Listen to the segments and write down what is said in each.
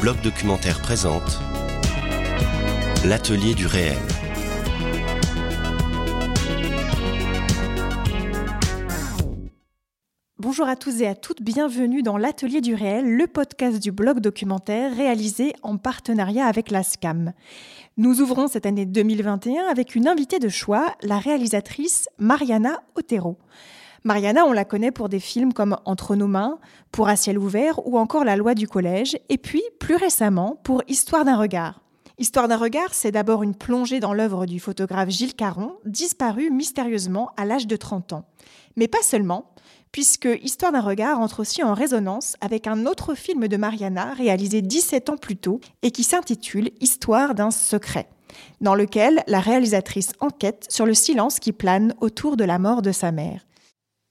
bloc documentaire présente L'atelier du réel. Bonjour à tous et à toutes, bienvenue dans l'Atelier du réel, le podcast du blog documentaire réalisé en partenariat avec la SCAM. Nous ouvrons cette année 2021 avec une invitée de choix, la réalisatrice Mariana Otero. Mariana, on la connaît pour des films comme Entre nos mains, pour À ciel ouvert ou encore La loi du collège, et puis plus récemment pour Histoire d'un regard. Histoire d'un regard, c'est d'abord une plongée dans l'œuvre du photographe Gilles Caron, disparu mystérieusement à l'âge de 30 ans. Mais pas seulement, puisque Histoire d'un regard entre aussi en résonance avec un autre film de Mariana réalisé 17 ans plus tôt et qui s'intitule Histoire d'un secret, dans lequel la réalisatrice enquête sur le silence qui plane autour de la mort de sa mère.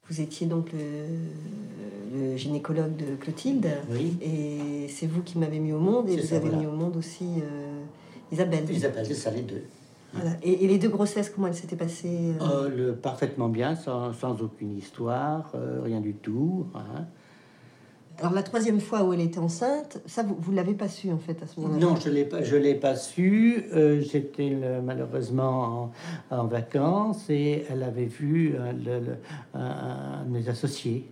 Vous étiez donc le, gynécologue de Clotilde. Oui. Et c'est vous qui m'avez mis au monde. Et vous avez mis au monde aussi euh, Isabelle. Isabelle, c'est ça, les deux. Voilà. Et, les deux grossesses, comment elles s'étaient passées euh? Euh, le, Parfaitement bien, sans, sans aucune histoire, rien du tout. Hein. Alors la troisième fois où elle était enceinte, ça vous ne l'avez pas su en fait à ce moment-là? Non, je l'ai pas, je l'ai pas su. Euh, j'étais malheureusement en, vacances et elle avait vu le, un, de mes associés.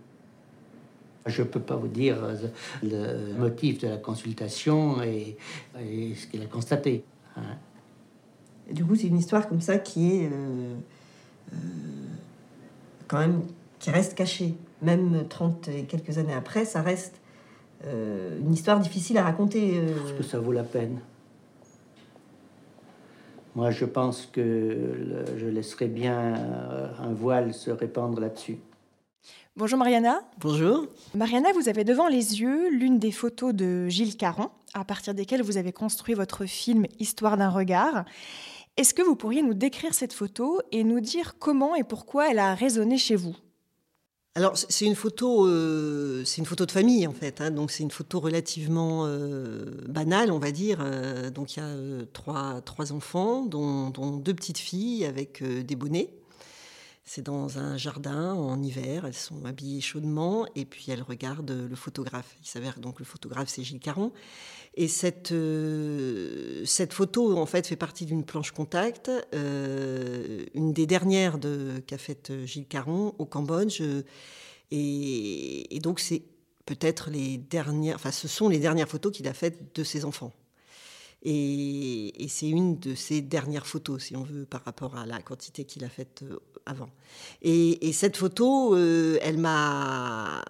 Je ne peux pas vous dire euh, le motif de la consultation et, ce qu'il a constaté. Hein. du coup, c'est une histoire comme ça qui est euh, quand même qui reste cachée même 30 et quelques années après, ça reste euh, une histoire difficile à raconter. Euh. Parce que ça vaut la peine? Moi, je pense que je laisserai bien euh, un voile se répandre là-dessus. Bonjour Mariana. Bonjour. Mariana, vous avez devant les yeux l'une des photos de Gilles Caron, à partir desquelles vous avez construit votre film Histoire d'un regard. Est-ce que vous pourriez nous décrire cette photo et nous dire comment et pourquoi elle a résonné chez vous? Alors c'est une photo, euh, c'est une photo de famille en fait. Hein. donc c'est une photo relativement euh, banale, on va dire. Euh, donc il y a trois, trois enfants, dont, deux petites filles avec des bonnets. C'est dans un jardin en hiver. Elles sont habillées chaudement et puis elles regardent le photographe. Il s'avère donc le photographe c'est Gilles Caron. Et cette cette photo en fait fait partie d'une planche contact, une des dernières de qu'a faite Gilles Caron au Cambodge. Et, donc, c'est peut-être les dernières, enfin, ce sont les dernières photos qu'il a faites de ses enfants. Et, c'est une de ses dernières photos, si on veut, par rapport à la quantité qu'il a faite euh, avant. Et, cette photo, euh, elle m'a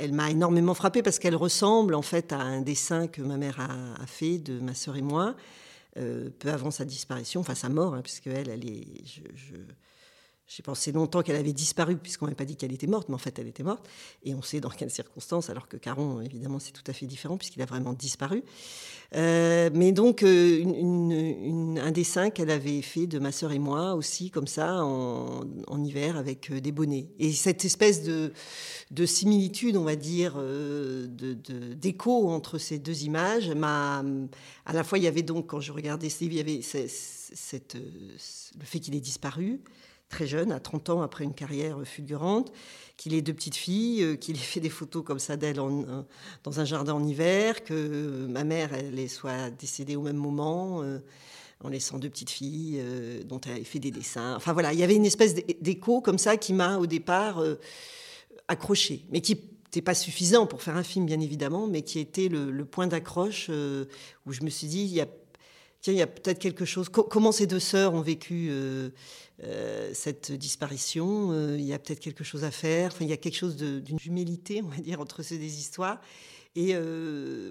elle m'a énormément frappée parce qu'elle ressemble en fait à un dessin que ma mère a, fait de ma sœur et moi euh, peu avant sa disparition, enfin sa mort, hein, puisque elle, elle est, j'ai pensé longtemps qu'elle avait disparu, puisqu'on n'avait pas dit qu'elle était morte, mais en fait, elle était morte. Et on sait dans quelles circonstances, alors que Caron, évidemment, c'est tout à fait différent, puisqu'il a vraiment disparu. Euh, mais donc, euh, un dessin qu'elle avait fait de ma sœur et moi, aussi, comme ça, en, hiver, avec euh, des bonnets. Et cette espèce de, similitude, on va dire, d'écho entre ces deux images, m'a. À la fois, il y avait donc, quand je regardais Steve, il y avait le fait qu'il ait disparu très jeune, à 30 ans après une carrière fulgurante, qu'il ait deux petites filles, euh, qu'il ait fait des photos comme ça d'elle dans un jardin en hiver, que ma mère elle soit décédée au même moment, euh, en laissant deux petites filles euh, dont elle avait fait des dessins. Enfin voilà, il y avait une espèce d'écho comme ça qui m'a au départ accroché, mais qui n'était pas suffisant pour faire un film bien évidemment, mais qui était le, le point d'accroche où je me suis dit il y a tiens, il y a peut-être quelque chose. comment ces deux sœurs ont vécu euh, euh, cette disparition euh, Il y a peut-être quelque chose à faire. Enfin, il y a quelque chose d'une humilité, on va dire, entre ces deux histoires. Et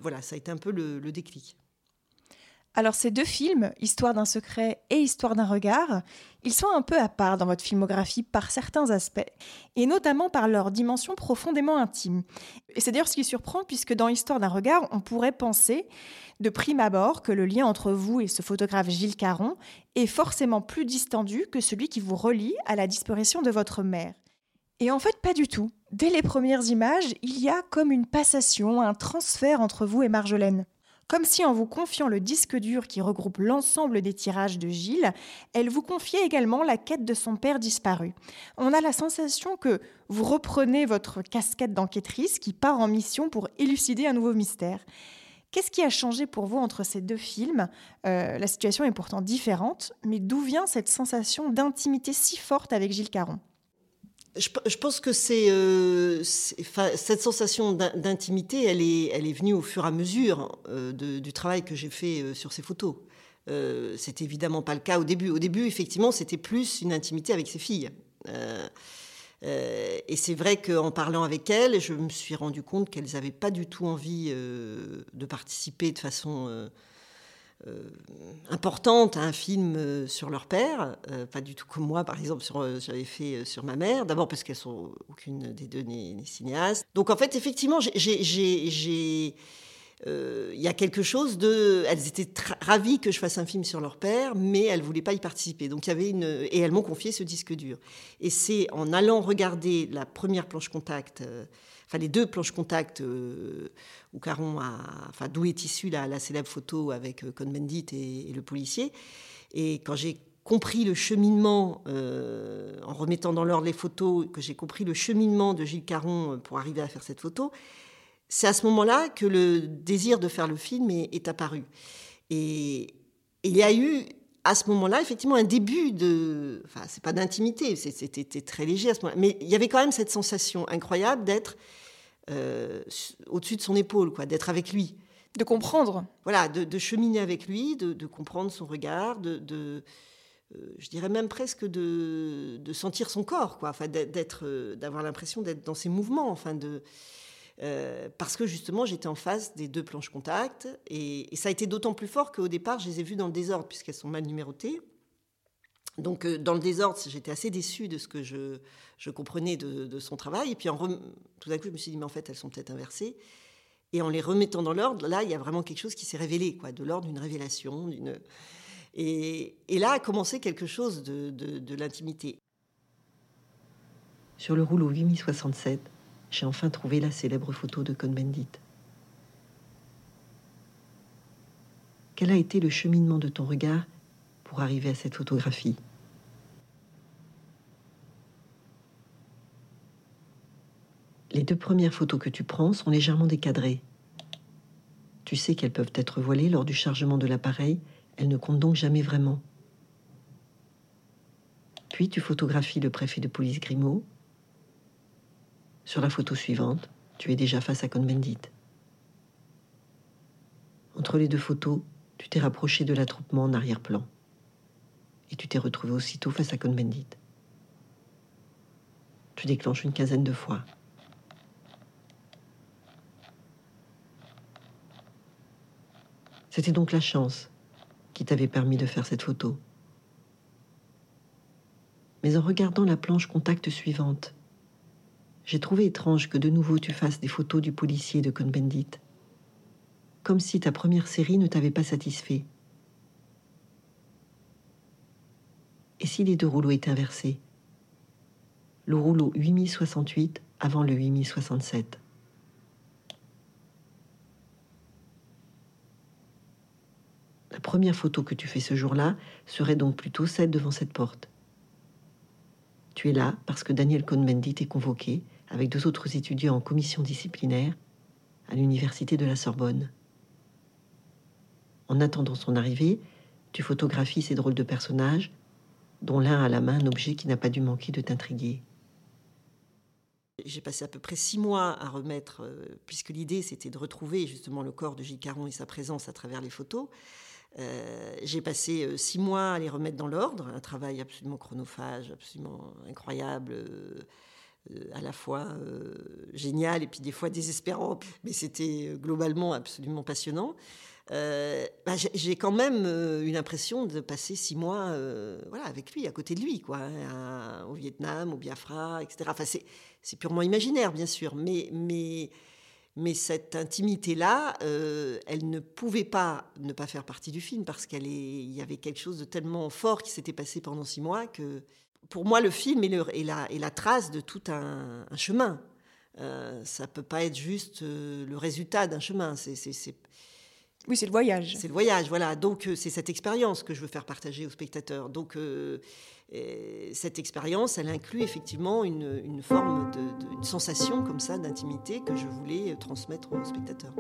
voilà, ça a été un peu le déclic. Alors ces deux films, Histoire d'un secret et Histoire d'un regard, ils sont un peu à part dans votre filmographie par certains aspects, et notamment par leur dimension profondément intime. Et c'est d'ailleurs ce qui surprend, puisque dans Histoire d'un regard, on pourrait penser, de prime abord, que le lien entre vous et ce photographe Gilles Caron est forcément plus distendu que celui qui vous relie à la disparition de votre mère. Et en fait, pas du tout. Dès les premières images, il y a comme une passation, un transfert entre vous et Marjolaine. Comme si en vous confiant le disque dur qui regroupe l'ensemble des tirages de Gilles, elle vous confiait également la quête de son père disparu. On a la sensation que vous reprenez votre casquette d'enquêtrice qui part en mission pour élucider un nouveau mystère. Qu'est-ce qui a changé pour vous entre ces deux films? La situation est pourtant différente, mais d'où vient cette sensation d'intimité si forte avec Gilles Caron? Je, pense que c'est cette sensation d'intimité, elle est, elle est venue au fur et à mesure du travail que j'ai fait sur ces photos. Euh, c'était évidemment pas le cas au début. Au début, effectivement, c'était plus une intimité avec ses filles. Euh, euh, et c'est vrai qu'en parlant avec elles, je me suis rendu compte qu'elles n'avaient pas du tout envie de participer de façon importante à un film sur leur père, pas du tout comme moi, par exemple, j'avais fait sur ma mère. D'abord parce qu'elles sont aucune des deux n'est cinéaste. Donc en fait, effectivement, j'ai euh, il y a quelque chose de. Elles étaient ravies que je fasse un film sur leur père, mais elles ne voulaient pas y participer. Donc y avait une. Et elles m'ont confié ce disque dur. Et c'est en allant regarder la première planche contact, euh, enfin les deux planches contact euh, où Caron a. Enfin, d'où est issue la, célèbre photo avec Cohn-Bendit et, le policier. Et quand j'ai compris le cheminement, en remettant dans l'ordre les photos, que j'ai compris le cheminement de Gilles Caron pour arriver à faire cette photo, c'est à ce moment-là que le désir de faire le film est, apparu. Et, il y a eu à ce moment-là, effectivement, un début de. Enfin, c'est pas d'intimité, c'était très léger à ce moment-là. Mais il y avait quand même cette sensation incroyable d'être euh, au-dessus de son épaule, quoi, d'être avec lui. De comprendre. Voilà, de, cheminer avec lui, de, comprendre son regard, de. Euh, je dirais même presque de, sentir son corps, quoi, enfin, d'être, euh, d'avoir l'impression d'être dans ses mouvements, enfin, de. Euh, parce que justement j'étais en face des deux planches contact et, ça a été d'autant plus fort qu'au départ je les ai vues dans le désordre puisqu'elles sont mal numérotées. Donc euh, dans le désordre j'étais assez déçue de ce que je, comprenais de, son travail et puis tout d'un coup je me suis dit mais en fait elles sont peut-être inversées et en les remettant dans l'ordre là il y a vraiment quelque chose qui s'est révélé quoi de l'ordre d'une révélation et, là a commencé quelque chose de, de l'intimité. Sur le rouleau 8067 j'ai enfin trouvé la célèbre photo de Cohn-Bendit. Quel a été le cheminement de ton regard pour arriver à cette photographie? Les deux premières photos que tu prends sont légèrement décadrées. Tu sais qu'elles peuvent être voilées lors du chargement de l'appareil, elles ne comptent donc jamais vraiment. Puis tu photographies le préfet de police Grimaud, sur la photo suivante, tu es déjà face à Cohn-Bendit. Entre les deux photos, tu t'es rapproché de l'attroupement en arrière-plan. Et tu t'es retrouvé aussitôt face à Cohn-Bendit. Tu déclenches une quinzaine de fois. C'était donc la chance qui t'avait permis de faire cette photo. Mais en regardant la planche contact suivante, j'ai trouvé étrange que de nouveau tu fasses des photos du policier de Cohn-Bendit. Comme si ta première série ne t'avait pas satisfait. Et si les deux rouleaux étaient inversés? Le rouleau 8068 avant le 8067. La première photo que tu fais ce jour-là serait donc plutôt celle devant cette porte. Tu es là parce que Daniel Cohn-Bendit est convoqué avec deux autres étudiants en commission disciplinaire à l'université de la Sorbonne. En attendant son arrivée, tu photographies ces drôles de personnages, dont l'un a la main un objet qui n'a pas dû manquer de t'intriguer. J'ai passé à peu près six mois à remettre, euh, puisque l'idée c'était de retrouver justement le corps de Gilles Caron et sa présence à travers les photos. Euh, j'ai passé euh, six mois à les remettre dans l'ordre, un travail absolument chronophage, absolument incroyable. Euh, à la fois génial et puis des fois désespérant, mais c'était globalement absolument passionnant. Bah, j'ai quand même eu l'impression de passer six mois voilà, avec lui, à côté de lui, quoi, hein, au Vietnam, au Biafra, etc. Enfin, c'est purement imaginaire, bien sûr, mais, mais, mais cette intimité-là, elle ne pouvait pas ne pas faire partie du film parce qu'il y avait quelque chose de tellement fort qui s'était passé pendant six mois que pour moi, le film est, la, trace de tout un, chemin. Euh, ça peut pas être juste euh, le résultat d'un chemin. C'est, Oui, c'est le voyage. C'est le voyage, voilà. Donc, euh, c'est cette expérience que je veux faire partager aux spectateurs. Donc, cette expérience, elle inclut effectivement une, forme de, une sensation comme ça d'intimité que je voulais transmettre aux spectateurs.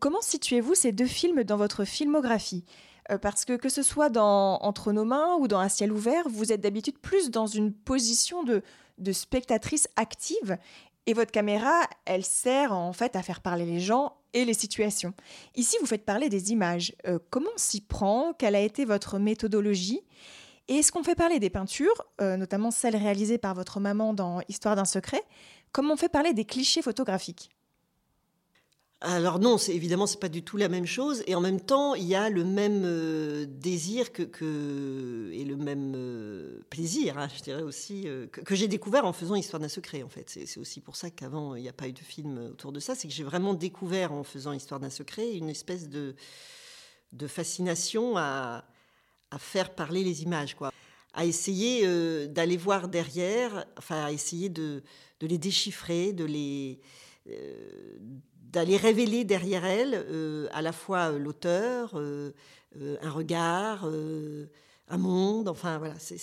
Comment situez-vous ces deux films dans votre filmographie? Euh, parce que que ce soit dans Entre nos mains ou dans Un ciel ouvert, vous êtes d'habitude plus dans une position de, de spectatrice active et votre caméra, elle sert en fait à faire parler les gens et les situations. Ici, vous faites parler des images. Euh, comment s'y prend? Quelle a été votre méthodologie? Et est-ce qu'on fait parler des peintures, euh, notamment celles réalisées par votre maman dans Histoire d'un secret? Comment on fait parler des clichés photographiques? Alors non, c'est évidemment c'est pas du tout la même chose. Et en même temps il y a le même euh, désir que, et le même euh, plaisir, hein, je dirais aussi euh, que, j'ai découvert en faisant Histoire d'un secret en fait. C'est aussi pour ça qu'avant il n'y a pas eu de film autour de ça, c'est que j'ai vraiment découvert en faisant Histoire d'un secret une espèce de fascination à, faire parler les images quoi. À essayer d'aller voir derrière, enfin à essayer de les déchiffrer, de les, d'aller révéler derrière elle euh, à la fois euh, l'auteur, euh, un regard, un monde, enfin voilà, c'est...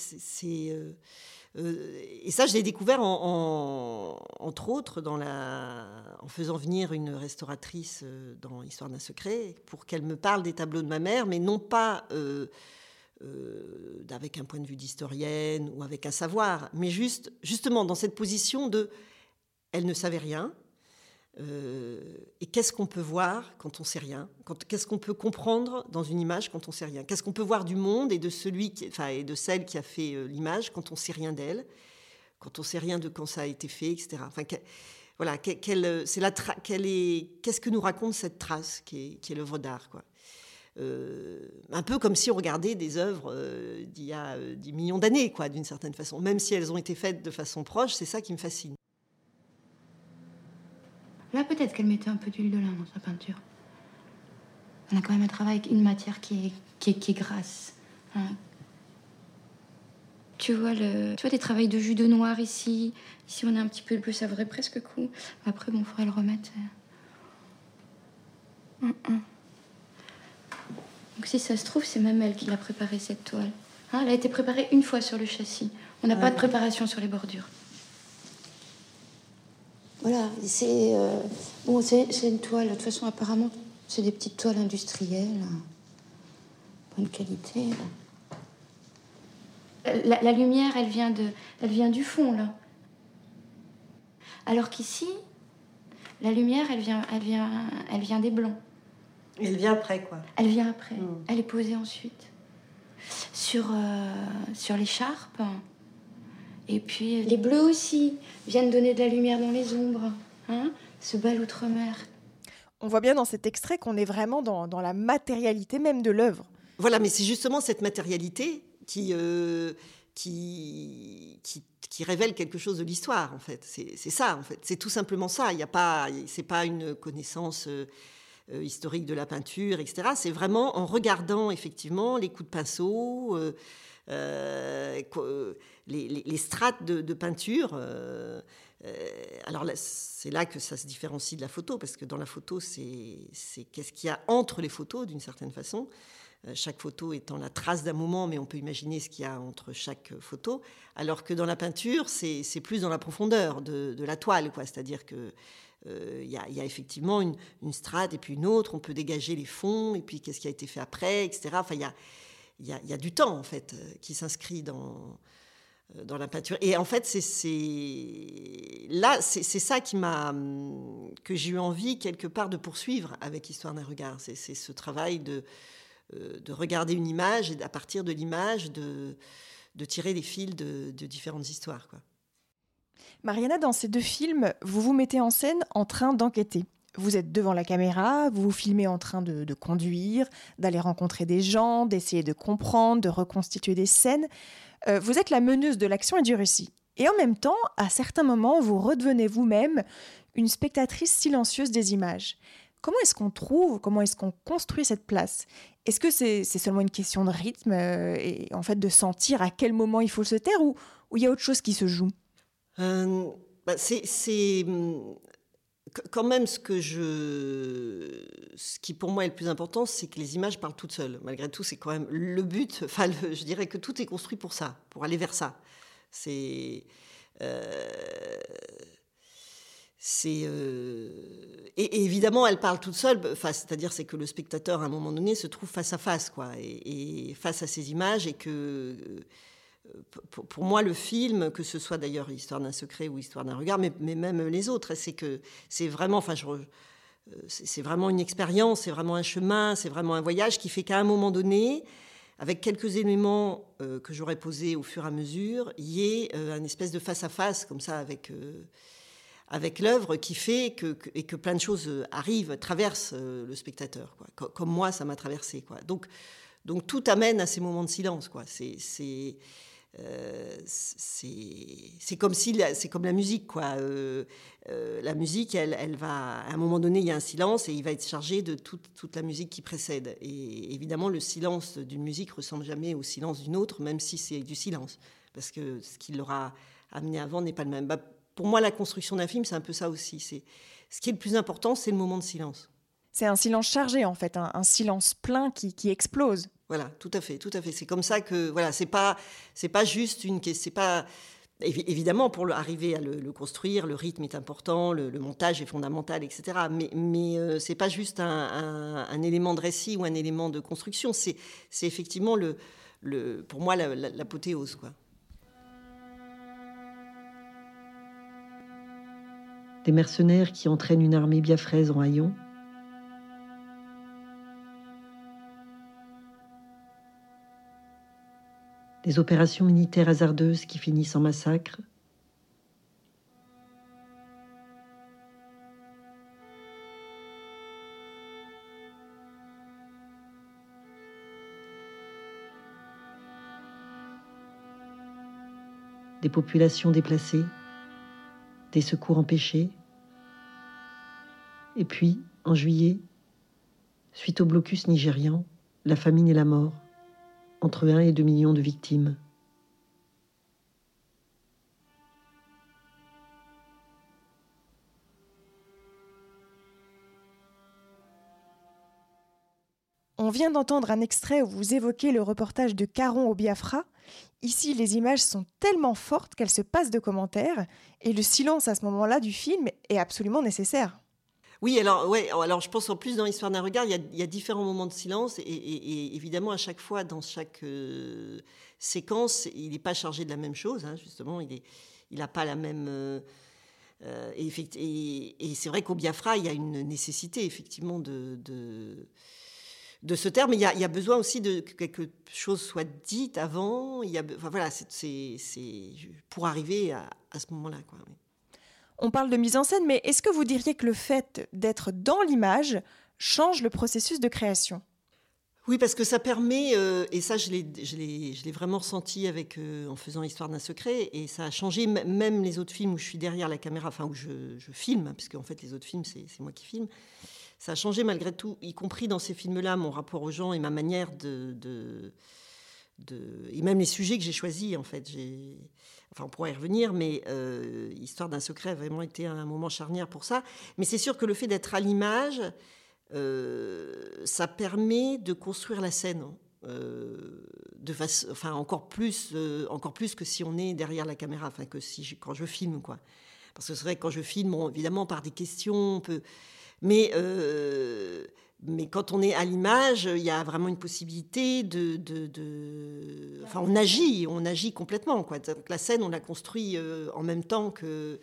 et ça, je l'ai découvert en, entre autres dans la, en faisant venir une restauratrice dans Histoire d'un secret pour qu'elle me parle des tableaux de ma mère, mais non pas avec un point de vue d'historienne ou avec un savoir, mais juste justement dans cette position de, elle ne savait rien, euh, et qu'est-ce qu'on peut voir quand on sait rien Qu'est-ce qu'on peut comprendre dans une image quand on sait rien Qu'est-ce qu'on peut voir du monde et de celui, enfin, et de celle qui a fait euh, l'image quand on sait rien d'elle Quand on sait rien de quand ça a été fait, etc. Enfin, voilà, c'est la est, qu'est-ce que nous raconte cette trace qui est, qui est l'œuvre d'art, quoi. Euh, un peu comme si on regardait des œuvres d'il y a 10 millions d'années, quoi, d'une certaine façon. Même si elles ont été faites de façon proche, c'est ça qui me fascine. Là, peut-être qu'elle mettait un peu d'huile de lin dans sa peinture. On a quand même un travail avec une matière qui est, qui est, grasse. Hein. Tu vois, le, tu vois des travails de jus de noir ici. Ici, on a un petit peu de bleu, ça vaudrait presque coup. Après, bon, faudrait le remettre. Euh. Hum, hum. Donc, si ça se trouve, c'est même elle qui l'a préparé cette toile. Hein, elle a été préparée une fois sur le châssis. On n'a pas de préparation sur les bordures. Voilà, c'est euh, bon, c'est une toile. De toute façon, apparemment, c'est des petites toiles industrielles, bonne qualité. La, lumière, elle vient de, elle vient du fond là. Alors qu'ici, la lumière, elle vient, elle vient, elle vient des blancs. Elle vient après quoi Elle vient après. Hmm. Elle est posée ensuite sur euh, sur l'écharpe. Et puis les bleus aussi viennent donner de la lumière dans les ombres. Hein Ce bel outre-mer. On voit bien dans cet extrait qu'on est vraiment dans, dans, la matérialité même de l'œuvre. Voilà, mais c'est justement cette matérialité qui, euh, qui, qui, qui, révèle quelque chose de l'histoire, en fait. C'est ça, en fait. C'est tout simplement ça. Il n'y a pas, c'est pas une connaissance euh, euh, historique de la peinture, etc. C'est vraiment en regardant effectivement les coups de pinceau. Euh, euh, les, strates de, peinture. Euh, alors c'est là que ça se différencie de la photo, parce que dans la photo, c'est qu'est-ce qu'il y a entre les photos, d'une certaine façon. Chaque photo étant la trace d'un moment, mais on peut imaginer ce qu'il y a entre chaque photo. Alors que dans la peinture, c'est plus dans la profondeur de, la toile, quoi. C'est-à-dire que il y, a effectivement une, strate et puis une autre. On peut dégager les fonds et puis qu'est-ce qui a été fait après, etc. Enfin, il y a, y, a, du temps en fait euh, qui s'inscrit dans euh, dans la peinture. Et en fait, c'est là, c'est ça qui m'a que j'ai eu envie quelque part de poursuivre avec Histoire d'un regard. C'est ce travail de euh, de regarder une image et à partir de l'image de de tirer des fils de, de différentes histoires. Quoi. Mariana, dans ces deux films, vous vous mettez en scène en train d'enquêter. Vous êtes devant la caméra, vous vous filmez en train de, conduire, d'aller rencontrer des gens, d'essayer de comprendre, de reconstituer des scènes. Euh, vous êtes la meneuse de l'action et du récit. Et en même temps, à certains moments, vous redevenez vous-même une spectatrice silencieuse des images. Comment est-ce qu'on trouve, comment est-ce qu'on construit cette place? Est-ce que c'est seulement une question de rythme euh, et en fait de sentir à quel moment il faut se taire ou il y a autre chose qui se joue? Euh, bah, C'est quand même, ce que je, ce qui pour moi est le plus important, c'est que les images parlent toutes seules. Malgré tout, c'est quand même le but. Enfin, je dirais que tout est construit pour ça, pour aller vers ça. C'est, euh, c'est, euh, et, évidemment, elle parle toute seule. Enfin, c'est-à-dire, c'est que le spectateur, à un moment donné, se trouve face à face, quoi, et, face à ces images, et que pour, moi, le film, que ce soit d'ailleurs Histoire d'un secret ou Histoire d'un regard, mais, même les autres, c'est que c'est vraiment, enfin, c'est vraiment une expérience, c'est vraiment un chemin, c'est vraiment un voyage qui fait qu'à un moment donné, avec quelques éléments que j'aurais posés au fur et à mesure, il y ait un espèce de face à face comme ça avec avec l'œuvre qui fait que, et que plein de choses euh, arrivent, traversent euh, le spectateur, quoi. Comme, moi, ça m'a traversé, quoi. Donc, donc tout amène à ces moments de silence, quoi. C'est euh, c'est comme si c'est comme la musique quoi la musique elle, elle, va à un moment donné il y a un silence et il va être chargé de toute, toute la musique qui précède et évidemment le silence d'une musique ressemble jamais au silence d'une autre même si c'est du silence parce que ce qui l'aura amené avant n'est pas le même bah, pour moi, la construction d'un film, c'est un peu ça aussi. C'est ce qui est le plus important, c'est le moment de silence. C'est un silence chargé en fait, un, silence plein qui, qui, explose. Voilà, tout à fait, tout à fait. C'est comme ça que voilà, c'est pas c'est pas juste une c'est pas évidemment pour arriver à le, construire, le rythme est important, le, montage est fondamental, etc. Mais mais euh, c'est pas juste un, un, élément de récit ou un élément de construction. C'est c'est effectivement le le pour moi l'apothéose quoi. des mercenaires qui entraînent une armée biafraise en haillons, des opérations militaires hasardeuses qui finissent en massacre, des populations déplacées, des secours empêchés. Et puis, en juillet, suite au blocus nigérian, la famine et la mort, entre 1 et 2 millions de victimes. On vient d'entendre un extrait où vous évoquez le reportage de Caron au Biafra. Ici, les images sont tellement fortes qu'elles se passent de commentaires et le silence à ce moment-là du film est absolument nécessaire. Oui, alors, ouais, alors je pense en plus dans l'histoire d'un regard, il y, a, différents moments de silence et, évidemment à chaque fois dans chaque euh, séquence, il n'est pas chargé de la même chose. Hein, justement, il n'a pas la même. Euh, euh, et, c'est vrai qu'au Biafra, il y a une nécessité effectivement de de ce terme. Il y, a, besoin aussi de que quelque chose soit dit avant. Enfin, voilà, c'est pour arriver à, ce moment-là. On parle de mise en scène, mais est-ce que vous diriez que le fait d'être dans l'image change le processus de création? Oui, parce que ça permet, euh, et ça je l'ai vraiment ressenti avec, euh, en faisant Histoire d'un secret, et ça a changé même les autres films où je suis derrière la caméra, enfin où je, filme, hein, puisque en fait les autres films c'est moi qui filme ça a changé malgré tout, y compris dans ces films-là, mon rapport aux gens et ma manière de, de, et même les sujets que j'ai choisis en fait. Enfin, on pourrait y revenir, mais euh, Histoire d'un secret a vraiment été un moment charnière pour ça. Mais c'est sûr que le fait d'être à l'image, euh, ça permet de construire la scène. Euh, de face, enfin encore plus, encore plus que si on est derrière la caméra, enfin que si quand je filme quoi. Parce que c'est vrai que quand je filme, évidemment par des questions, on peut mais, euh, mais quand on est à l'image, il y a vraiment une possibilité de, Enfin, on agit, on agit complètement. Donc, la scène, on la construit euh, en même temps que,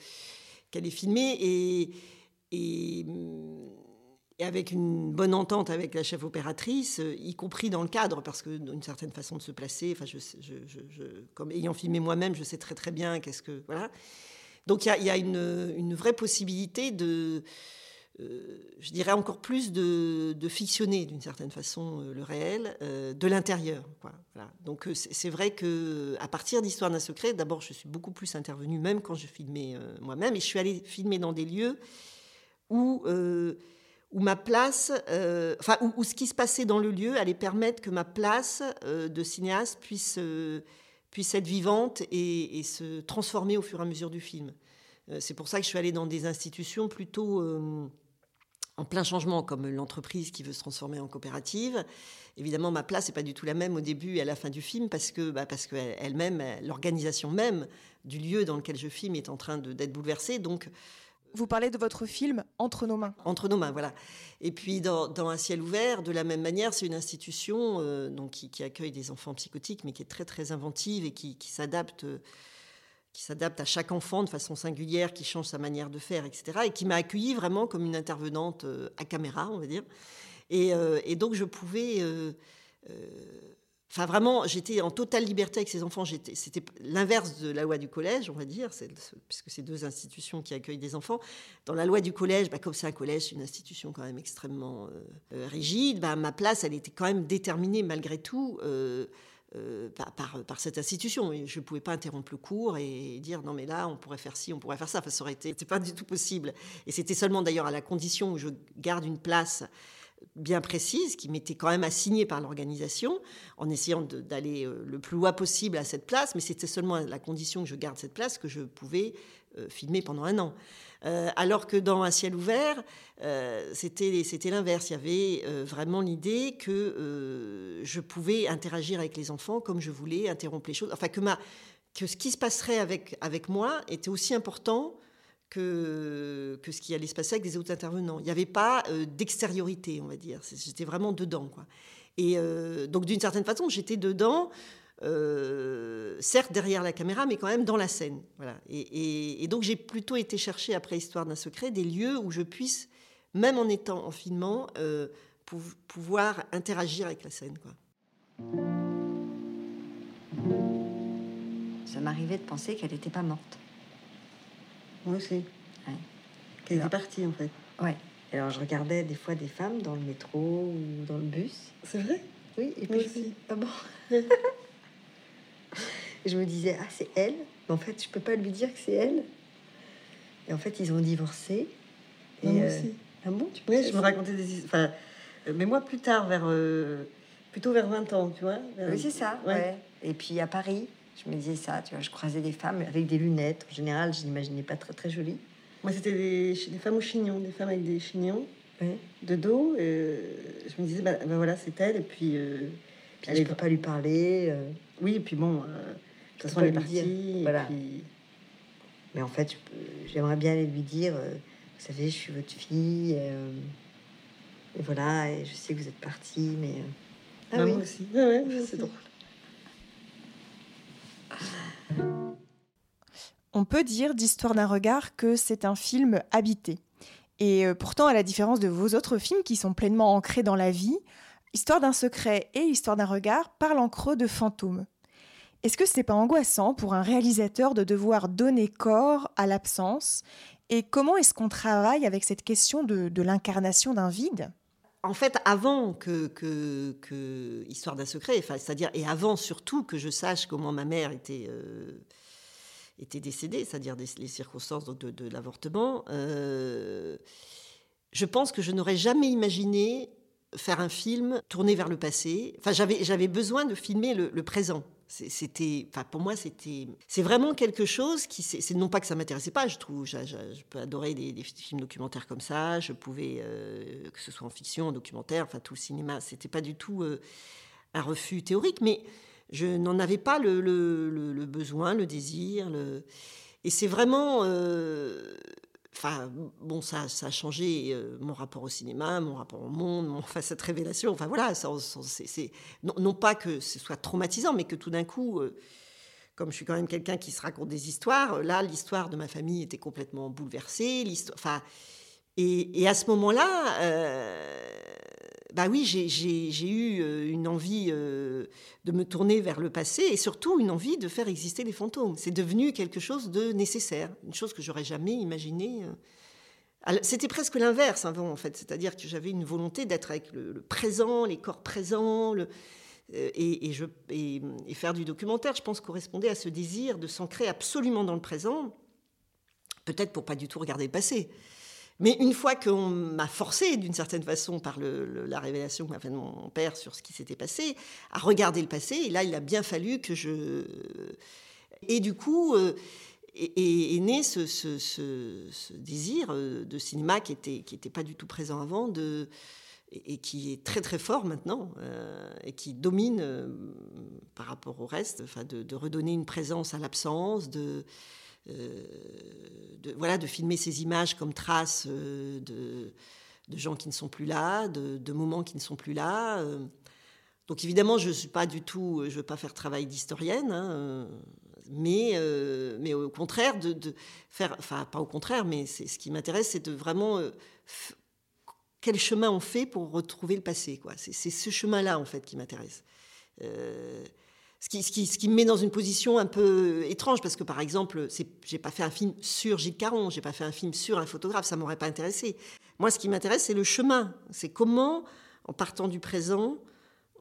qu'elle est filmée et, et, avec une bonne entente avec la chef opératrice, y compris dans le cadre, parce que d'une certaine façon de se placer, enfin, comme ayant filmé moi-même, je sais très très bien qu'est-ce que. Voilà. Donc il y a, une, vraie possibilité de je dirais encore plus de, fictionner d'une certaine façon euh, le réel euh, de l'intérieur. Donc c'est vrai que à partir d'Histoire d'un secret, d'abord je suis beaucoup plus intervenue même quand je filmais moi-même et je suis allée filmer dans des lieux où où ma place, enfin où, ce qui se passait dans le lieu allait permettre que ma place de cinéaste puisse puisse être vivante et, et, se transformer au fur et à mesure du film. c'est pour ça que je suis allée dans des institutions plutôt en plein changement, comme l'entreprise qui veut se transformer en coopérative. Évidemment, ma place n'est pas du tout la même au début et à la fin du film, parce que bah, parce qu'elle-même, l'organisation même du lieu dans lequel je filme est en train d'être bouleversée. Donc, Vous parlez de votre film Entre nos mains. Entre nos mains, voilà. Et puis dans, Un ciel ouvert, de la même manière, c'est une institution donc, qui, accueille des enfants psychotiques, mais qui est très très inventive et qui, qui s'adapte qui s'adapte à chaque enfant de façon singulière, qui change sa manière de faire, etc. Et qui m'a accueillie vraiment comme une intervenante euh, à caméra, on va dire. Et, euh, donc je pouvais... Euh, enfin, vraiment, j'étais en totale liberté avec ces enfants. C'était l'inverse de la loi du collège, on va dire, puisque c'est deux institutions qui accueillent des enfants. Dans la loi du collège, bah, comme c'est un collège, c'est une institution quand même extrêmement rigide, bah, ma place, elle était quand même déterminée malgré tout. Euh, par, cette institution. Je ne pouvais pas interrompre le cours et dire non mais là on pourrait faire ci, on pourrait faire ça. Enfin, ça aurait été, pas du tout possible. Et c'était seulement d'ailleurs à la condition où je garde une place bien précise qui m'était quand même assignée par l'organisation en essayant d'aller euh, le plus loin possible à cette place, mais c'était seulement à la condition que je garde cette place que je pouvais euh, filmer pendant un an. Euh, alors que dans Un ciel ouvert, euh, c'était l'inverse. Il y avait vraiment l'idée que je pouvais interagir avec les enfants comme je voulais, interrompre les choses. Enfin, que, ce qui se passerait avec, avec moi était aussi important que, ce qui allait se passer avec des autres intervenants. Il n'y avait pas d'extériorité, on va dire. J'étais vraiment dedans. Et donc, d'une certaine façon, j'étais dedans. Euh, certes derrière la caméra, mais quand même dans la scène. Voilà. Et, donc j'ai plutôt été chercher, après Histoire d'un secret, des lieux où je puisse, même en étant en filmant, euh, pouvoir interagir avec la scène. Quoi. Ça m'arrivait de penser qu'elle n'était pas morte. Moi aussi. Qu'elle était partie, en fait. Ouais. Alors je regardais des fois des femmes dans le métro ou dans le bus. C'est vrai? Oui, et puis aussi. Ah bon? Et je me disais, ah, c'est elle. Mais en fait, je peux pas lui dire que c'est elle. Et en fait, ils ont divorcé. Et, moi aussi. Euh, ah bon tu Oui, je me racontais des histoires. Enfin, euh, mais moi, plus tard, vers. Euh, plutôt vers 20 ans, tu vois. Oui, c'est ça, ouais. Et puis à Paris, je me disais ça, tu vois, je croisais des femmes avec des lunettes. En général, je n'imaginais pas très, très jolies. Moi, c'était des, des, femmes au chignon, des femmes avec des chignons de dos. Et, je me disais, bah, bah voilà, c'est elle. Et puis. elle je ne peux pas lui parler. Oui, et puis bon, de toute façon, elle est partie. Voilà. Mais en fait, j'aimerais bien aller lui dire euh, Vous savez, je suis votre fille. Euh, et voilà, et je sais que vous êtes partie, mais. Euh, ah, oui. Moi aussi. ouais, c'est drôle. On peut dire d'Histoire d'un regard que c'est un film habité. Et pourtant, à la différence de vos autres films qui sont pleinement ancrés dans la vie, Histoire d'un secret et Histoire d'un regard parlent en creux de fantômes. Est-ce que c'est pas angoissant pour un réalisateur de devoir donner corps à l'absence Et comment est-ce qu'on travaille avec cette question de, l'incarnation d'un vide? En fait, avant que, que, Histoire d'un secret, c'est-à-dire, et avant surtout que je sache comment ma mère était, euh, était décédée, c'est-à-dire les circonstances de, l'avortement, euh, je pense que je n'aurais jamais imaginé faire un film tourné vers le passé. Enfin, j'avais besoin de filmer le présent. C'était, enfin pour moi c'était, c'est vraiment quelque chose qui, c'est non pas que ça m'intéressait pas, je trouve, je, peux adorer des, films documentaires comme ça, je pouvais euh, que ce soit en fiction, en documentaire, enfin tout le cinéma, c'était pas du tout euh, un refus théorique, mais je n'en avais pas le, le, besoin, le désir, le, et c'est vraiment euh, Enfin, bon, ça, ça a changé euh, mon rapport au cinéma, mon rapport au monde, mon, enfin, cette révélation. Enfin, voilà, c'est, non, pas que ce soit traumatisant, mais que tout d'un coup, euh, comme je suis quand même quelqu'un qui se raconte des histoires, là, l'histoire de ma famille était complètement bouleversée. Enfin, et, à ce moment-là, euh, bah oui, j'ai eu euh, une envie euh, de me tourner vers le passé et surtout une envie de faire exister les fantômes. C'est devenu quelque chose de nécessaire, une chose que j'aurais jamais imaginé. C'était presque l'inverse avant, en fait, c'est-à-dire que j'avais une volonté d'être avec le, présent, les corps présents, et, je, et, faire du documentaire, je pense, correspondait à ce désir de s'ancrer absolument dans le présent, peut-être pour pas du tout regarder le passé. Mais une fois qu'on m'a forcé, d'une certaine façon, par la révélation m'a fait mon père sur ce qui s'était passé, à regarder le passé, et là, il a bien fallu que je... Et du coup, euh, est, né ce, désir euh, de cinéma qui n'était pas du tout présent avant, et, qui est très très fort maintenant, euh, et qui domine par rapport au reste, enfin de, de redonner une présence à l'absence, de de, voilà, de filmer ces images comme traces de, de, gens qui ne sont plus là, de, moments qui ne sont plus là. Donc évidemment, je ne suis pas du tout, je veux pas faire travail d'historienne, hein, mais, mais au contraire, de, faire, enfin pas au contraire, mais c'est, ce qui m'intéresse, c'est de vraiment quel chemin on fait pour retrouver le passé. C'est, ce chemin-là, en fait, qui m'intéresse. Euh, ce, qui, me met dans une position un peu étrange, parce que, par exemple, j'ai pas fait un film sur Gilles Caron, j'ai pas fait un film sur un photographe, ça m'aurait pas intéressé. Moi, ce qui m'intéresse, c'est le chemin. C'est comment, en partant du présent,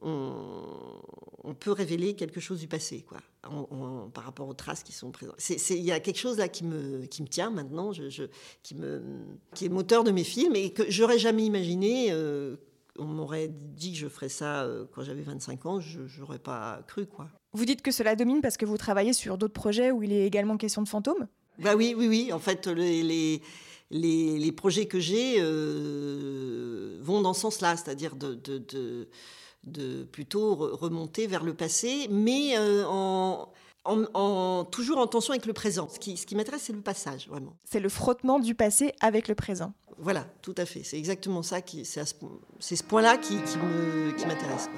on, peut révéler quelque chose du passé, quoi, par rapport aux traces qui sont présentes. Il y a quelque chose là qui me, tient maintenant, qui est moteur de mes films et que j'aurais jamais imaginé. Euh, on m'aurait dit que je ferais ça euh, quand j'avais 25 ans, je n'aurais pas cru, quoi. Vous dites que cela domine parce que vous travaillez sur d'autres projets où il est également question de fantômes? Bah oui, oui, oui. En fait, les, les les, projets que j'ai euh, vont dans ce sens-là, c'est-à-dire de, de, de plutôt remonter vers le passé, mais euh, en, toujours en tension avec le présent. Ce qui, ce qui m'intéresse, c'est le passage, vraiment. C'est le frottement du passé avec le présent. Voilà, tout à fait. C'est exactement ça. C'est ce, point-là qui, qui m'intéresse.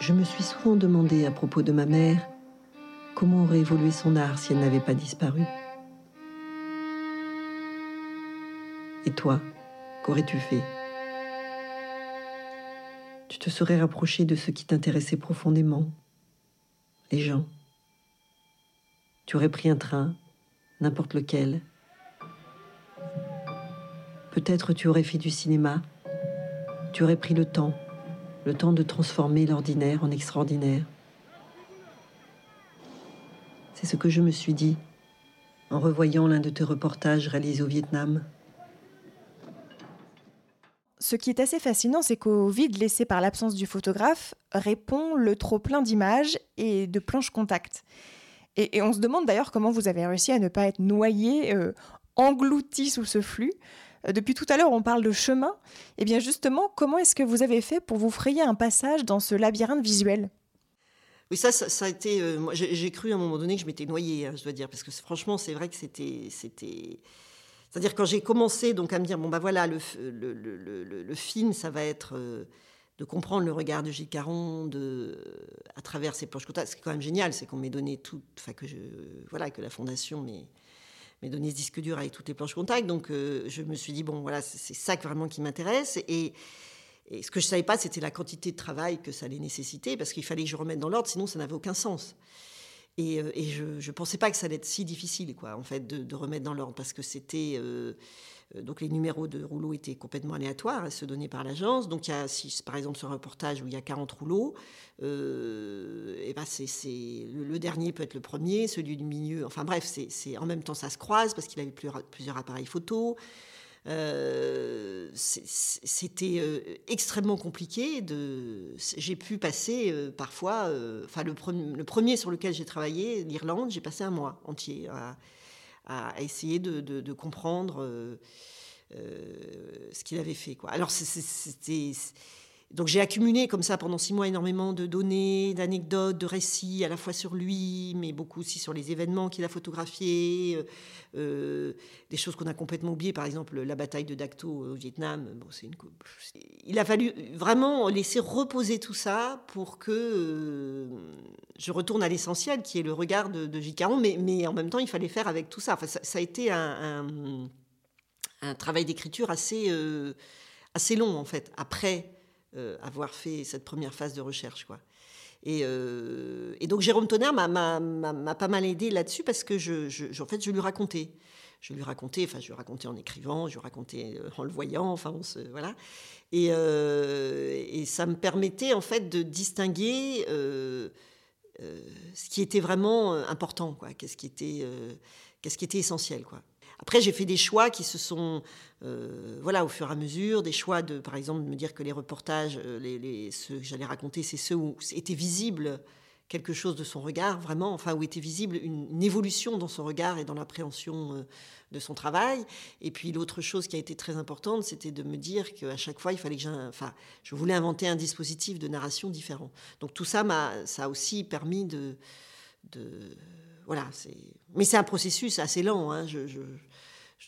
Je me suis souvent demandé à propos de ma mère comment aurait évolué son art si elle n'avait pas disparu. Et toi Qu'aurais-tu fait? Tu te serais rapproché de ce qui t'intéressait profondément, les gens. Tu aurais pris un train, n'importe lequel. Peut-être tu aurais fait du cinéma. Tu aurais pris le temps, le temps de transformer l'ordinaire en extraordinaire. C'est ce que je me suis dit en revoyant l'un de tes reportages réalisés au Vietnam. Ce qui est assez fascinant, c'est qu'au vide laissé par l'absence du photographe répond le trop plein d'images et de planches contact. Et, on se demande d'ailleurs comment vous avez réussi à ne pas être noyé, euh, englouti sous ce flux. Euh, depuis tout à l'heure, on parle de chemin. Et eh bien justement, comment est-ce que vous avez fait pour vous frayer un passage dans ce labyrinthe visuel? Oui, ça, ça, a été. Euh, j'ai cru à un moment donné que je m'étais noyée, hein, je dois dire, parce que franchement, c'est vrai que c'était, c'était, c'est-à-dire quand j'ai commencé donc à me dire bon bah voilà le, le, le, le film ça va être euh, de comprendre le regard de Gilles Caron de, à travers ses planches Ce qui est quand même génial, c'est qu'on m'ait donné tout, enfin que je voilà que la fondation m'ait donné ce disque dur avec toutes les planches contact. Donc euh, je me suis dit bon voilà c'est ça vraiment qui m'intéresse et, et ce que je savais pas c'était la quantité de travail que ça allait nécessiter parce qu'il fallait que je remette dans l'ordre sinon ça n'avait aucun sens. Et, euh, et je ne pensais pas que ça allait être si difficile, quoi, en fait, de, remettre dans l'ordre, parce que c'était euh, euh, donc les numéros de rouleaux étaient complètement aléatoires, se donnaient par l'agence. Donc il y a, par exemple, sur un reportage où il y a 40 rouleaux, et ben c'est, le, le, dernier peut être le premier, celui du milieu. Enfin bref, c'est, en même temps ça se croise parce qu'il avait plusieurs appareils photo. Euh, c'était euh, extrêmement compliqué. De, j'ai pu passer euh, parfois, enfin le, premier sur lequel j'ai travaillé, l'Irlande, j'ai passé un mois entier à, essayer de, comprendre ce qu'il avait fait. Alors c'était donc j'ai accumulé comme ça pendant six mois énormément de données, d'anecdotes, de récits, à la fois sur lui, mais beaucoup aussi sur les événements qu'il a photographiés, euh, euh, des choses qu'on a complètement oubliées, par exemple la bataille de Dacto au Vietnam. Bon, c'est une... Il a fallu vraiment laisser reposer tout ça pour que euh, je retourne à l'essentiel, qui est le regard de, de mais, en même temps il fallait faire avec tout ça. Enfin, ça, a été un, travail d'écriture assez, assez long en fait. Après avoir fait cette première phase de recherche. Quoi. Et, euh, donc Jérôme Tonnerre m'a pas mal aidé là-dessus parce que je, je, en fait, je lui racontais. Je lui racontais, enfin, je lui racontais en écrivant, je lui racontais euh, en le voyant, enfin, voilà. Et, ça me permettait, en fait, de distinguer euh, ce qui était vraiment important, quoi, qu'est-ce qui était, qu'est-ce qui était essentiel, quoi. Après, j'ai fait des choix qui se sont, euh, voilà, au fur et à mesure, des choix de, par exemple, de me dire que les reportages, euh, ceux que j'allais raconter, c'est ceux où étaient visibles quelque chose de son regard, vraiment, enfin, où était visible une, évolution dans son regard et dans l'appréhension euh, de son travail. Et puis l'autre chose qui a été très importante, c'était de me dire qu'à chaque fois, il fallait que enfin, je voulais inventer un dispositif de narration différent. Donc tout ça m'a, ça a aussi permis de, de voilà, c'est, mais c'est un processus assez lent. Hein, je,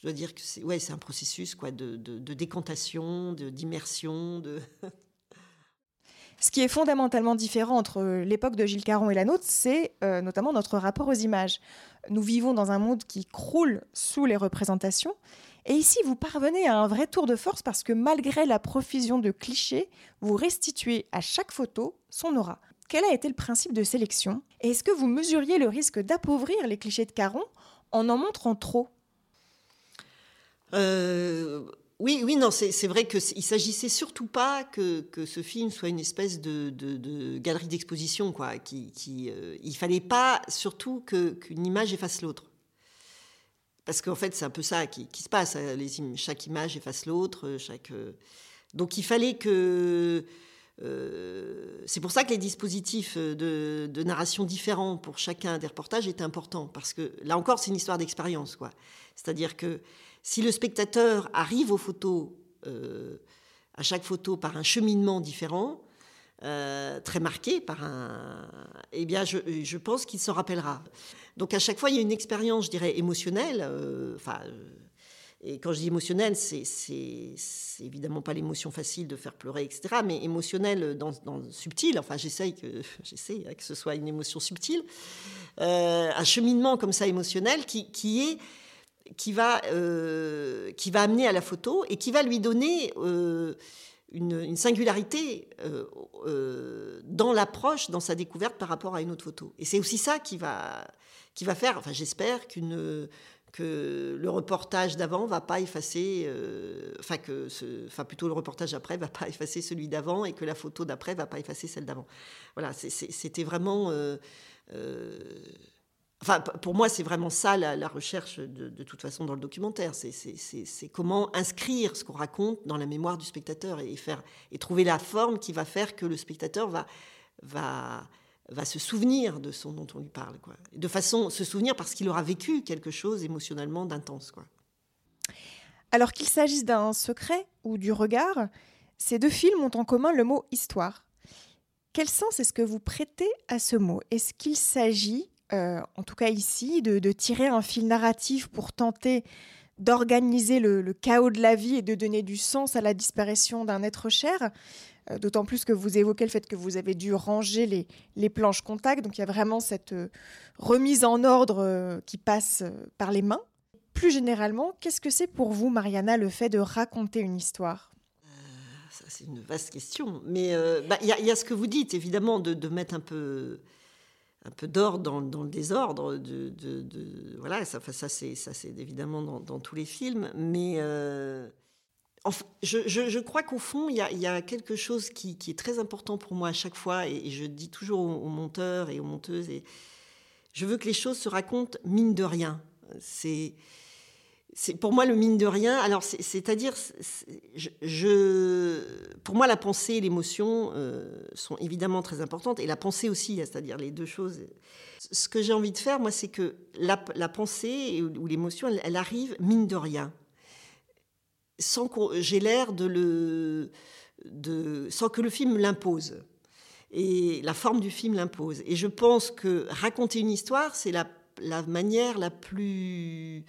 dois dire que c'est, un processus de, décantation, d'immersion, Ce qui est fondamentalement différent entre l'époque de Gilles Caron et la nôtre, c'est euh, notamment notre rapport aux images. Nous vivons dans un monde qui croule sous les représentations. Et ici, vous parvenez à un vrai tour de force parce que malgré la profusion de clichés, vous restituez à chaque photo son aura. Quel a été le principe de sélection? Est-ce que vous mesuriez le risque d'appauvrir les clichés de Caron en en montrant trop? Euh, oui, oui, non, c'est vrai qu'il s'agissait surtout pas que, ce film soit une espèce de, galerie d'exposition, quoi. Qui, euh, fallait pas surtout qu'une image efface l'autre. Parce qu'en fait, c'est un peu ça qui, se passe. Hein, chaque image efface l'autre. Euh, donc il fallait que. C'est pour ça que les dispositifs de, narration différents pour chacun des reportages étaient importants. Parce que là encore, c'est une histoire d'expérience, quoi. C'est-à-dire que si le spectateur arrive aux photos, euh, à chaque photo par un cheminement différent, euh, très marqué par un, eh bien, je, pense qu'il s'en rappellera. Donc à chaque fois, il y a une expérience, je dirais, émotionnelle. Euh, enfin, et quand je dis émotionnelle, c'est, évidemment pas l'émotion facile de faire pleurer, etc., mais émotionnelle dans, dans subtil. Enfin, j'essaye que, hein, que ce soit une émotion subtile. un cheminement comme ça émotionnel qui, qui est qui va, euh, qui va amener à la photo et qui va lui donner euh, une, singularité euh, dans l'approche, dans sa découverte par rapport à une autre photo. Et c'est aussi ça qui va, qui va faire, enfin j'espère qu'une que le reportage d'avant va pas effacer, enfin que, enfin plutôt le reportage après va pas effacer celui d'avant et que la photo d'après va pas effacer celle d'avant. Voilà, c'était vraiment Enfin, pour moi, c'est vraiment ça la, recherche de, toute façon dans le documentaire. C'est comment inscrire ce qu'on raconte dans la mémoire du spectateur et, faire, et trouver la forme qui va faire que le spectateur va, va se souvenir de ce dont on lui parle. Quoi. De façon, se souvenir parce qu'il aura vécu quelque chose émotionnellement d'intense. Alors qu'il s'agisse d'un secret ou du regard, ces deux films ont en commun le mot histoire. Quel sens est-ce que vous prêtez à ce mot? Est-ce qu'il s'agit euh, en tout cas ici, de, tirer un fil narratif pour tenter d'organiser le, chaos de la vie et de donner du sens à la disparition d'un être cher? Euh, d'autant plus que vous évoquez le fait que vous avez dû ranger les, planches contact. Donc il y a vraiment cette euh, remise en ordre qui passe par les mains. Plus généralement, qu'est-ce que c'est pour vous, Mariana, le fait de raconter une histoire? C'est une vaste question. Mais bah, il y, a ce que vous dites, évidemment, de mettre un peu un peu d'ordre dans, le désordre. De, voilà, ça, ça c'est évidemment dans, tous les films. Mais euh, je, crois qu'au fond, il y, a, quelque chose qui, est très important pour moi à chaque fois, et, je dis toujours aux, monteurs et aux monteuses, et je veux que les choses se racontent mine de rien. C'est pour moi le mine de rien. Alors, c'est-à-dire, pour moi, la pensée et l'émotion euh, sont évidemment très importantes, et la pensée aussi, c'est-à-dire les deux choses. Ce que j'ai envie de faire, moi, c'est que la, pensée ou l'émotion, elle, arrive mine de rien, sans que j'ai l'air de le, de, sans que le film l'impose. Et la forme du film l'impose. Et je pense que raconter une histoire, c'est la, la manière la plus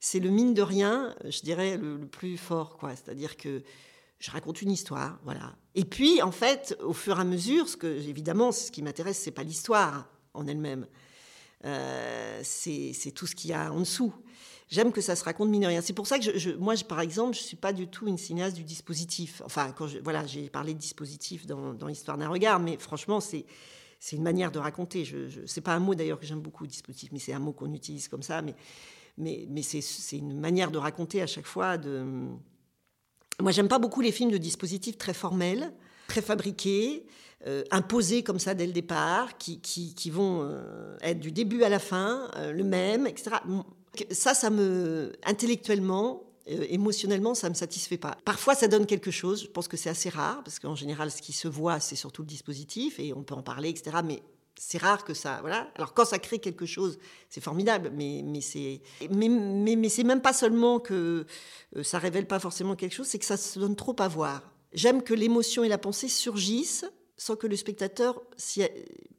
c'est le mine de rien, je dirais, le, plus fort. quoi. C'est-à-dire que je raconte une histoire, voilà. Et puis, en fait, au fur et à mesure, ce que, évidemment, ce qui m'intéresse, c'est pas l'histoire en elle-même. Euh, c'est tout ce qu'il y a en dessous. J'aime que ça se raconte mine. C'est pour ça que moi, par exemple, je suis pas du tout une cinéaste du dispositif. Enfin, voilà, j'ai parlé de dispositif dans, dans Histoire d'un regard, mais franchement, c'est une manière de raconter. Je, je pas un mot d'ailleurs que j'aime beaucoup, dispositif, mais c'est un mot qu'on utilise comme ça. Mais c'est une manière de raconter à chaque fois. De... Moi, j'aime pas beaucoup les films de dispositifs très formels, très fabriqués, euh, imposés comme ça dès le départ, qui vont euh, être du début à la fin euh, le même, etc. Ça, ça me intellectuellement, émotionnellement, ça me satisfait pas. Parfois, ça donne quelque chose. Je pense que c'est assez rare parce qu'en général, ce qui se voit, c'est surtout le dispositif et on peut en parler, etc. Mais c'est rare que ça. Voilà. Alors quand ça crée quelque chose, c'est formidable, mais, c'est mais, mais, mais c'est même pas seulement que euh, ça révèle pas forcément quelque chose, c'est que ça se donne trop à voir. J'aime que l'émotion et la pensée surgissent sans que le spectateur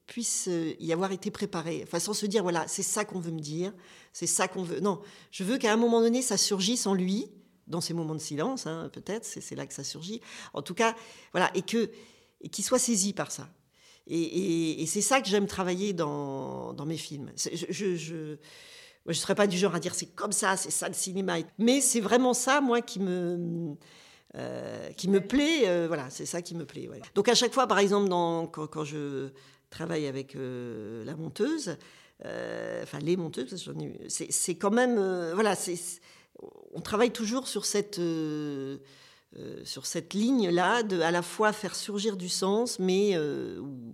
puisse euh, y avoir été préparé. Enfin, sans se dire, voilà, c'est ça qu'on veut me dire, c'est ça qu'on veut. Non, je veux qu'à un moment donné, ça surgisse en lui, dans ces moments de silence, hein, peut-être, c'est là que ça surgit. En tout cas, voilà, et que et qu'il soit saisi par ça. Et, c'est ça que j'aime travailler dans, dans, mes films. Je, je, je, serais pas du genre à dire c'est comme ça, c'est ça le cinéma. Mais c'est vraiment ça, moi, qui me, euh, qui me plaît. Euh, voilà, c'est ça qui me plaît. Donc à chaque fois, par exemple, dans, quand, je travaille avec euh, la monteuse, enfin les monteuses, c'est quand même, voilà, on travaille toujours sur cette euh, sur cette ligne-là, à la fois faire surgir du sens, mais euh, ou,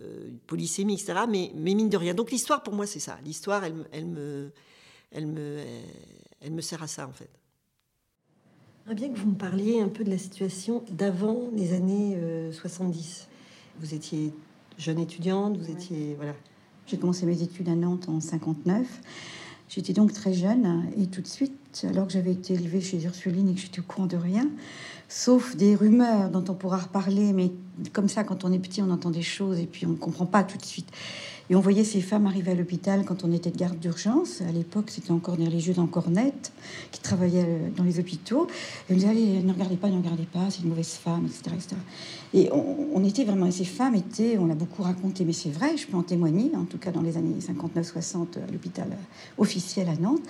euh, polysémie, etc. Mais, mine de rien. Donc l'histoire, pour moi, c'est ça. L'histoire, elle, elle, me, elle, me, elle me sert à ça, en fait. Bien que vous me parliez un peu de la situation d'avant les années 70. Vous étiez jeune étudiante, vous étiez... Voilà. J'ai commencé mes études à Nantes en 59. J'étais donc très jeune et tout de suite, alors que j'avais été élevée chez Ursuline et que j'étais au courant de rien, sauf des rumeurs dont on pourra reparler, mais comme ça, quand on est petit, on entend des choses et puis on ne comprend pas tout de suite. Et on voyait ces femmes arriver à l'hôpital quand on était de garde d'urgence. À l'époque, c'était encore des religieuses en cornette qui travaillaient euh, dans les hôpitaux. Et on disait, allez, ne regardez pas, ne regardez pas, c'est une mauvaise femme, etc. etc. Et on, était vraiment, et ces femmes étaient, on l'a beaucoup raconté, mais c'est vrai, je peux en témoigner, en tout cas dans les années 59-60 à l'hôpital euh, officiel à Nantes.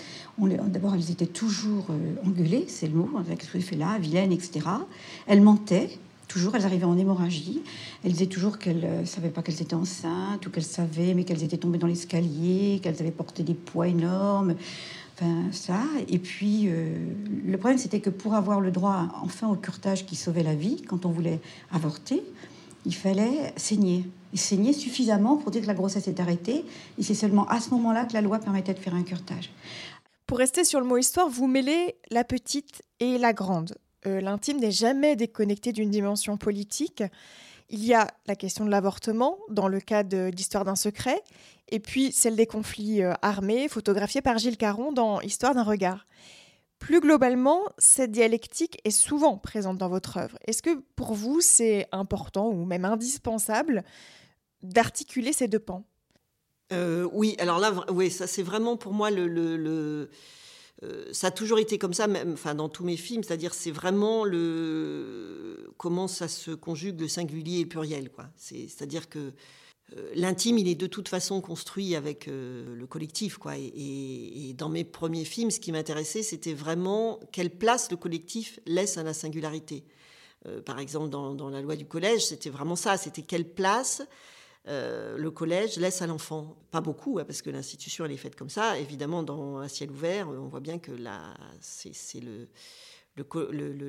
D'abord, elles étaient toujours euh, engueulées, c'est le mot, avec ce fait là, vilaine, etc. Elles mentaient, toujours, elles arrivaient en hémorragie. Elles disaient toujours qu'elles ne euh, savaient pas qu'elles étaient enceintes ou qu'elles savaient, mais qu'elles étaient tombées dans l'escalier, qu'elles avaient porté des poids énormes. Enfin, ça. Et puis, euh, le problème, c'était que pour avoir le droit, enfin, au curtage qui sauvait la vie, quand on voulait avorter, il fallait saigner. Et saigner suffisamment pour dire que la grossesse est arrêtée. Et c'est seulement à ce moment-là que la loi permettait de faire un curtage. Pour rester sur le mot histoire, vous mêlez la petite et la grande. Euh, l'intime n'est jamais déconnecté d'une dimension politique. Il y a la question de l'avortement dans le cas de l'histoire d'un secret, et puis celle des conflits euh, armés, photographiés par Gilles Caron dans Histoire d'un regard. Plus globalement, cette dialectique est souvent présente dans votre œuvre. Est-ce que pour vous, c'est important ou même indispensable d'articuler ces deux pans? Euh, Oui, alors là, oui, ça c'est vraiment pour moi le, le euh, ça a toujours été comme ça, même, enfin, dans tous mes films, c'est-à-dire c'est vraiment le comment ça se conjugue le singulier et pluriel, quoi. C'est-à-dire que euh, l'intime, il est de toute façon construit avec euh, le collectif, quoi. Et, dans mes premiers films, ce qui m'intéressait, c'était vraiment quelle place le collectif laisse à la singularité. par exemple, dans, dans, La loi du collège, c'était vraiment ça. C'était quelle place euh, le collège laisse à l'enfant, pas beaucoup, hein, parce que l'institution elle est faite comme ça. Évidemment, dans un ciel ouvert, on voit bien que là, c'est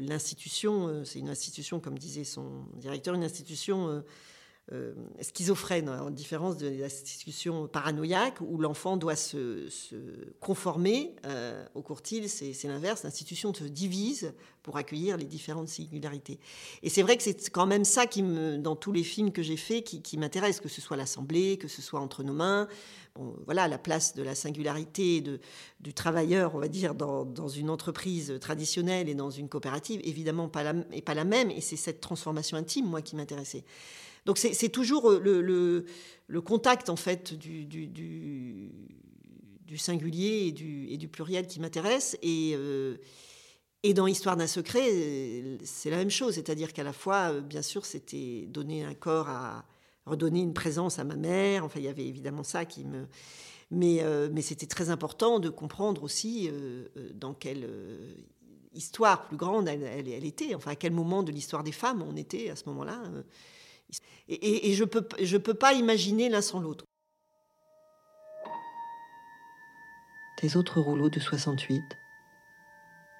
l'institution, euh, c'est une institution, comme disait son directeur, une institution euh, schizophrène, en différence de la situation paranoïaque où l'enfant doit se, conformer euh, au courtil, c'est l'inverse, l'institution se divise pour accueillir les différentes singularités. Et c'est vrai que c'est quand même ça qui me, dans tous les films que j'ai faits, qui, m'intéresse, que ce soit l'Assemblée, que ce soit Entre nos mains, voilà la place de la singularité du travailleur, on va dire, dans, une entreprise traditionnelle et dans une coopérative, évidemment pas et pas la même, et c'est cette transformation intime, moi, qui m'intéressait. Donc c'est toujours euh, le, contact en fait du, singulier et du, pluriel qui m'intéresse. Et, euh, et dans Histoire d'un secret, c'est la même chose. C'est-à-dire qu'à la fois, euh, bien sûr, c'était donner un corps à redonner une présence à ma mère. Enfin, il y avait évidemment ça qui me... Mais, mais c'était très important de comprendre aussi dans quelle histoire plus grande elle, était, enfin à quel moment de l'histoire des femmes on était à ce moment-là. Et, je ne peux, je peux pas imaginer l'un sans l'autre. Tes autres rouleaux de 68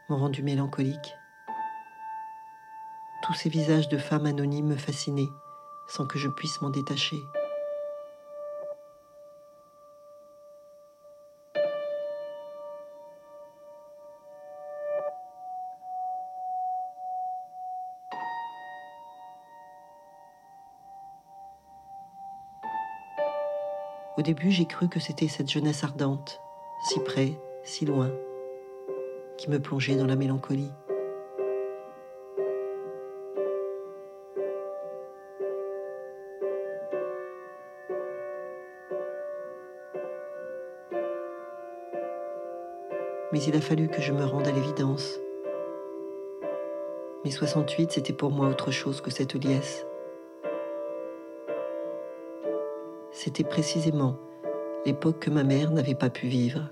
m'ont rendu mélancolique. Tous ces visages de femmes anonymes me fascinaient sans que je puisse m'en détacher. Au début, j'ai cru que c'était cette jeunesse ardente, si près, si loin, qui me plongeait dans la mélancolie. Mais il a fallu que je me rende à l'évidence. Mes 68, c'était pour moi autre chose que cette liesse. C'était précisément l'époque que ma mère n'avait pas pu vivre.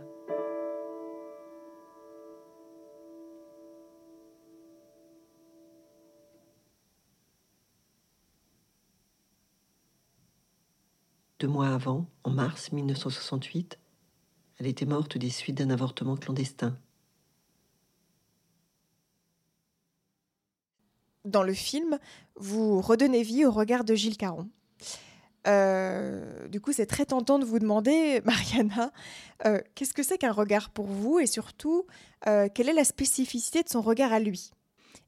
Deux mois avant, en mars 1968, elle était morte des suites d'un avortement clandestin. Dans le film, vous redonnez vie au regard de Gilles Caron. Euh, du coup, c'est très tentant de vous demander, Mariana, euh, qu'est-ce que c'est qu'un regard pour vous et surtout, euh, quelle est la spécificité de son regard à lui?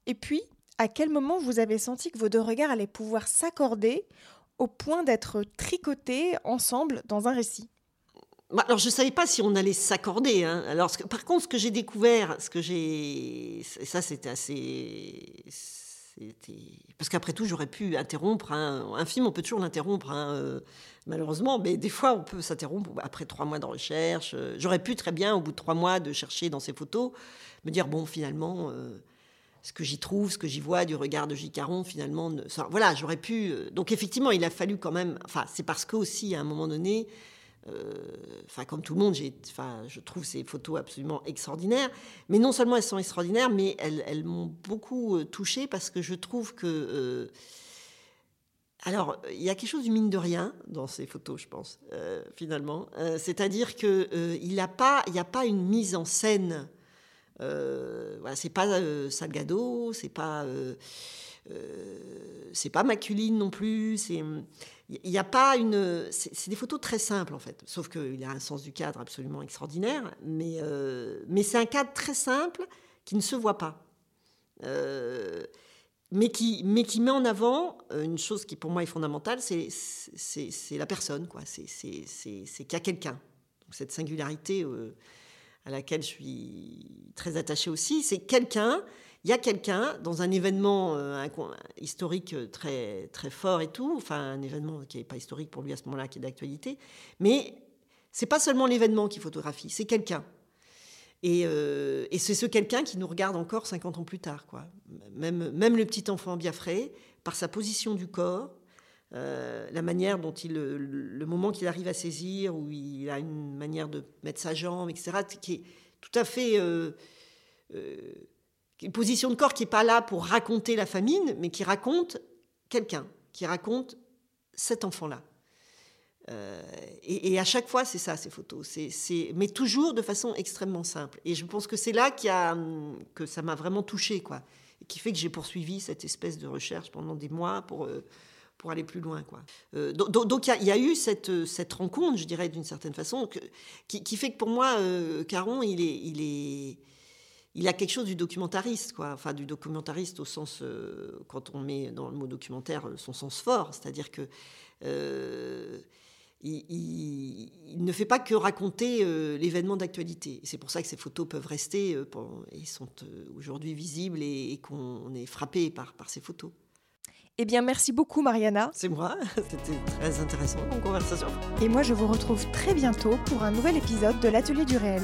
Et puis, à quel moment vous avez senti que vos deux regards allaient pouvoir s'accorder au point d'être tricotés ensemble dans un récit? Bah, alors, je ne savais pas si on allait s'accorder. Hein. Alors, par contre, ce que j'ai découvert, ce que j'ai. Ça, c'était assez parce qu'après tout, j'aurais pu interrompre un, film, on peut toujours l'interrompre, hein, euh, malheureusement, mais des fois, on peut s'interrompre après trois mois de recherche. Euh, j'aurais pu très bien, au bout de trois mois de chercher dans ces photos, me dire bon, finalement, euh, ce que j'y trouve, ce que j'y vois du regard de Gicaron, finalement, voilà, j'aurais pu. donc effectivement, il a fallu quand même. Enfin, c'est parce que aussi, à un moment donné, euh, enfin, comme tout le monde, je trouve ces photos absolument extraordinaires. Mais non seulement elles sont extraordinaires, mais elles, m'ont beaucoup euh, touchée parce que je trouve que. Euh, alors, il y a quelque chose du mine de rien dans ces photos, je pense, finalement. C'est-à-dire qu'il n'y a, pas, a pas une mise en scène. voilà, c'est pas Salgado, c'est pas. C'est pas Maculine non plus. C'est il n'y a pas une. C'est des photos très simples en fait, sauf qu'il a un sens du cadre absolument extraordinaire, mais, euh, c'est un cadre très simple qui ne se voit pas. Euh, mais, qui, mais qui met en avant euh, une chose qui pour moi est fondamentale, c'est la personne, quoi. C'est qu'il y a quelqu'un. Cette singularité à laquelle je suis très attachée aussi, c'est quelqu'un il y a quelqu'un dans un événement euh, historique euh, très, très fort et tout, enfin un événement qui n'est pas historique pour lui à ce moment-là, qui est d'actualité, mais c'est pas seulement l'événement qui photographie, c'est quelqu'un. Et, euh, et c'est ce quelqu'un qui nous regarde encore 50 ans plus tard. Quoi. Même, même le petit enfant biafré, par sa position du corps, la manière dont il, le, moment qu'il arrive à saisir, où il a une manière de mettre sa jambe, etc., qui est tout à fait une position de corps qui n'est pas là pour raconter la famine, mais qui raconte quelqu'un, qui raconte cet enfant-là. Euh, et, à chaque fois, c'est ça, ces photos. C'est, mais toujours de façon extrêmement simple. Et je pense que c'est là a, que ça m'a vraiment touché, quoi. Et qui fait que j'ai poursuivi cette espèce de recherche pendant des mois pour, euh, pour aller plus loin, quoi. Euh, donc il y, a eu cette, cette rencontre, je dirais, d'une certaine façon, qui, qui, fait que pour moi, Caron, il est, il est il a quelque chose du documentariste, quoi. Enfin, du documentariste au sens, euh, quand on met dans le mot documentaire son sens fort, c'est-à-dire que euh, il, ne fait pas que raconter euh, l'événement d'actualité. C'est pour ça que ces photos peuvent rester et sont aujourd'hui visibles et, qu'on est frappé par, par ces photos. Eh bien, merci beaucoup, Mariana. C'est moi. C'était très intéressant en conversation. Et moi, je vous retrouve très bientôt pour un nouvel épisode de l'Atelier du réel.